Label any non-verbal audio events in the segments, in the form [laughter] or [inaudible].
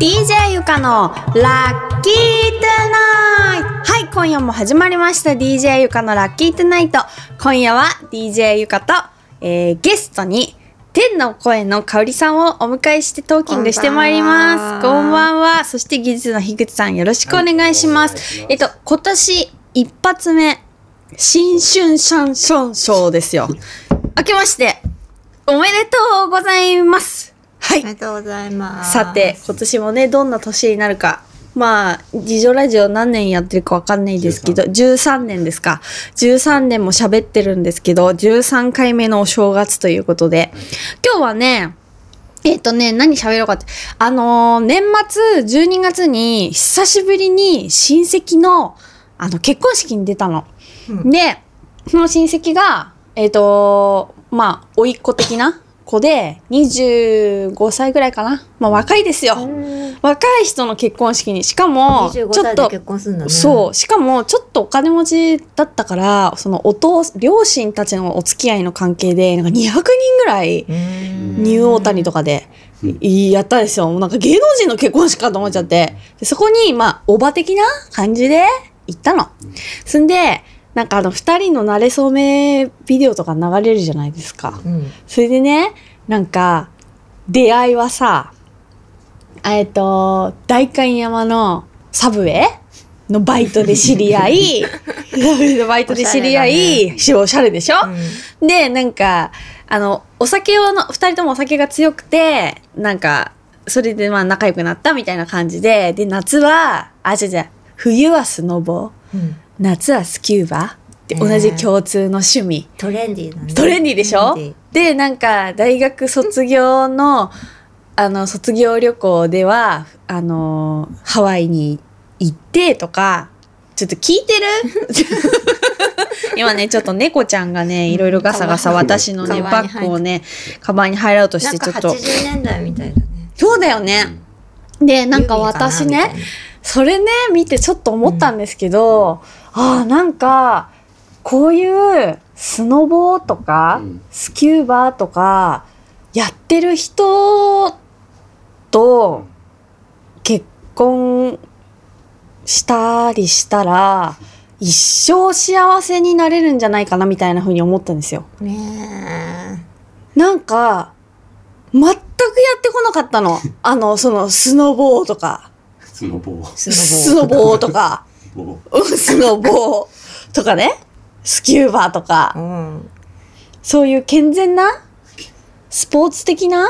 DJ ゆかのラッキートゥナイトはい、今夜も始まりました DJ ゆかのラッキートゥナイト今夜は DJ ゆかと、えー、ゲストに天の声の香りさんをお迎えしてトーキングしてまいります。こんばんは。そして技術の樋口さんよろしくお願いします。えっと、今年一発目、新春シャンションショーですよ。明けまして、おめでとうございます。はいお。めでとうございます。さて、今年もね、どんな年になるか。まあ、自助ラジオ何年やってるかわかんないですけど、13年ですか。13年も喋ってるんですけど、13回目のお正月ということで、今日はね、えっ、とね、何喋ろうかって。あのー年末、12月に、久しぶりに親戚の、あの、結婚式に出たの。うんで、その親戚が、えっ、とまあ、甥っ子的な子で、25歳ぐらいかな。まあ、若いですよ。若い人の結婚式に、しかも、ちょ25っと、結婚するんだね。そう。しかも、ちょっとお金持ちだったから、そのお父、両親たちのお付き合いの関係で、なんか200人ぐらい。ニューオータニとかで、いやったんですよ。もうなんか芸能人の結婚式かと思っちゃって。でそこに、まあ、おば的な感じで行ったの。そんで、なんかあの、二人の馴れ初めビデオとか流れるじゃないですか。うん。それでね、なんか、出会いはさ、えっと、代官山のサブウェイのバイトで知り合い、[laughs] バイトで知り合い、しおしゃれでしょ、うんで、なんか、あの、お酒をの、二人ともお酒が強くて、なんか、それでまあ仲良くなったみたいな感じで、で、夏は、あ、じゃじゃ冬はスノボ、うん。夏はスキューバって同じ共通の趣味。トレンディーだね。トレンディーでしょ？で、なんか、大学卒業の、あの、卒業旅行では、あの、ハワイに行ってとか、ちょっと聞いてる？[laughs] 今ね、ちょっと猫ちゃんがね、いろいろガサガサ私のね、バッグをね、カバンに入ろうとして、ちょっと。80年代みたいだね。そうだよね。で、なんか私ねそれね、見てちょっと思ったんですけど、ああ、なんか、こういうスノボーとか、うんスキューバーとか、やってる人と結婚したりしたら、一生幸せになれるんじゃないかなみたいな風に思ったんですよ。なねなんか、全くやってこなかったの。あの、その、スノボーとか、[laughs] スノボー。スノボーとか、ボうんスノボーとかね、スキューバーとか、うん。そういう健全な、スポーツ的な。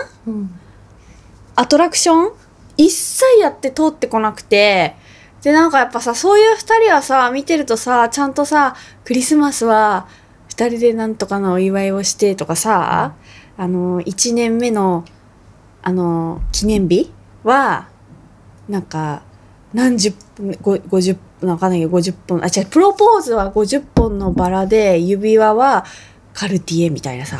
アトラクション？一切やって通ってこなくて、で、なんかやっぱさ、そういう二人はさ、見てるとさ、ちゃんとさ、クリスマスは二人でなんとかのお祝いをしてとかさ、あの、一年目の、あの、記念日は、なんか、何十分、ご50分、わかんないけど、50本、あ、違う、プロポーズは50本のバラで、指輪はカルティエみたいなさ。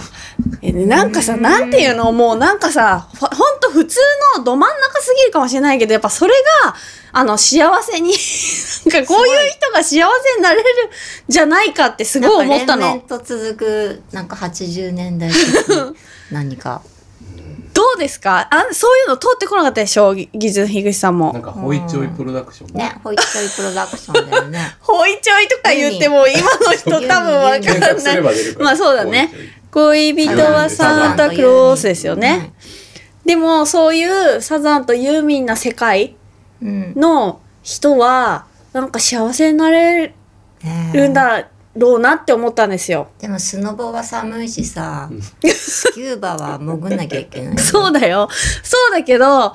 えでなんかさ、うんなんていうの？もうなんかさ、ほほんと普通のど真ん中すぎるかもしれないけど、やっぱそれが、あの、幸せに、[laughs] なんかこういう人が幸せになれるんじゃないかってすごい思ったのなんか連綿。と続く、なんか80年代的何か。[laughs] どうですか？あそういうの通ってこなかったでしょ？ぎ技術樋口さんなんも。かホイチョイプロダクション。ね、ホイチョイプロダクションだよね。ほいちょいとか言っても今の人多分わかんない。まあそうだねホイチョイ。恋人はサンタクロースですよね。。でもそういうサザンとユーミンな世界うん。の人はなんか幸せになれねるんだろうなって思ったんですよ。でもスノボは寒いしさうん、[laughs] スキューバは潜んなきゃいけない。そうだよ。そうだけど、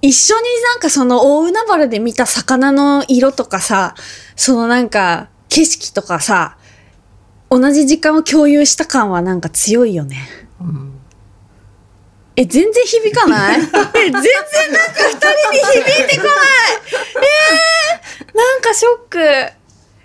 一緒になんかその大海原で見た魚の色とかさ、そのなんか景色とかさ、同じ時間を共有した感はなんか強いよね。うんえ、全然響かない？え、[laughs] 全然なんか二人に響いてこないえー、なんかショック。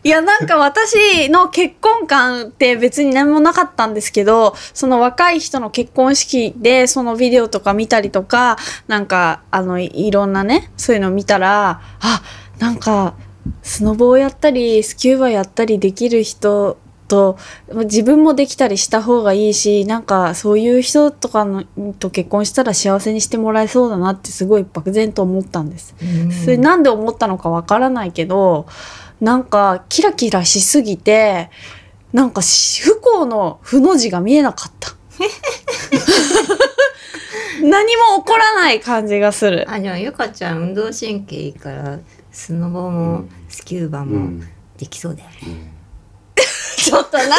いや、なんか私の結婚観って別に何もなかったんですけど、その若い人の結婚式でそのビデオとか見たりとか、なんか、あの、いいろんなね、そういうの見たら、あ、なんか、スノボーやったり、スキューバやったりできる人と自分もできたりした方がいいしなんかそういう人とかのと結婚したら幸せにしてもらえそうだなってすごい漠然と思ったんです。うんそれなんで思ったのかわからないけどなんかキラキラしすぎてなんかし不幸の負の字が見えなかった。[laughs] 何も起こらない感じがする。あ、じゃあゆかちゃん運動神経いいから、スノボうもんスキューバもうんできそうだよね。ちょっと何その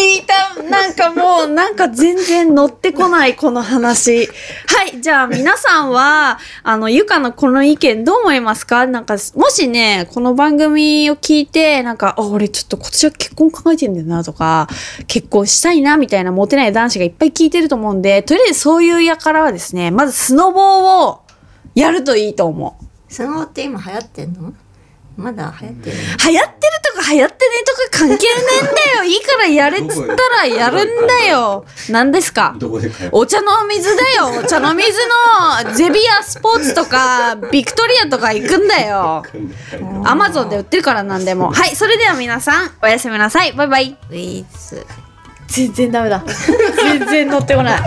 引いたなんかもうなんか全然乗ってこないこの話。はいじゃあ皆さんはあのゆかのこの意見どう思いますか？なんかもしねこの番組を聞いてなんかあ俺ちょっと今年は結婚考えてんだよなとか結婚したいなみたいなモテない男子がいっぱい聞いてると思うんでとりあえずそういうやからはですねまずスノボーをやるといいと思う。スノボって今流行ってんのまだ流行ってるの流行ってるとか流行ってねえとか関係ねえんだよ。いいからやれっつったらやるんだよ。何ですか？お茶の水だよ。お茶の水のゼビアスポーツとか [laughs] ビクトリアとか行くんだよ。アマゾンで売ってるから何でも。はい、それでは皆さん、おやすみなさい。バイバイ。全然ダメだ。全然乗ってこない。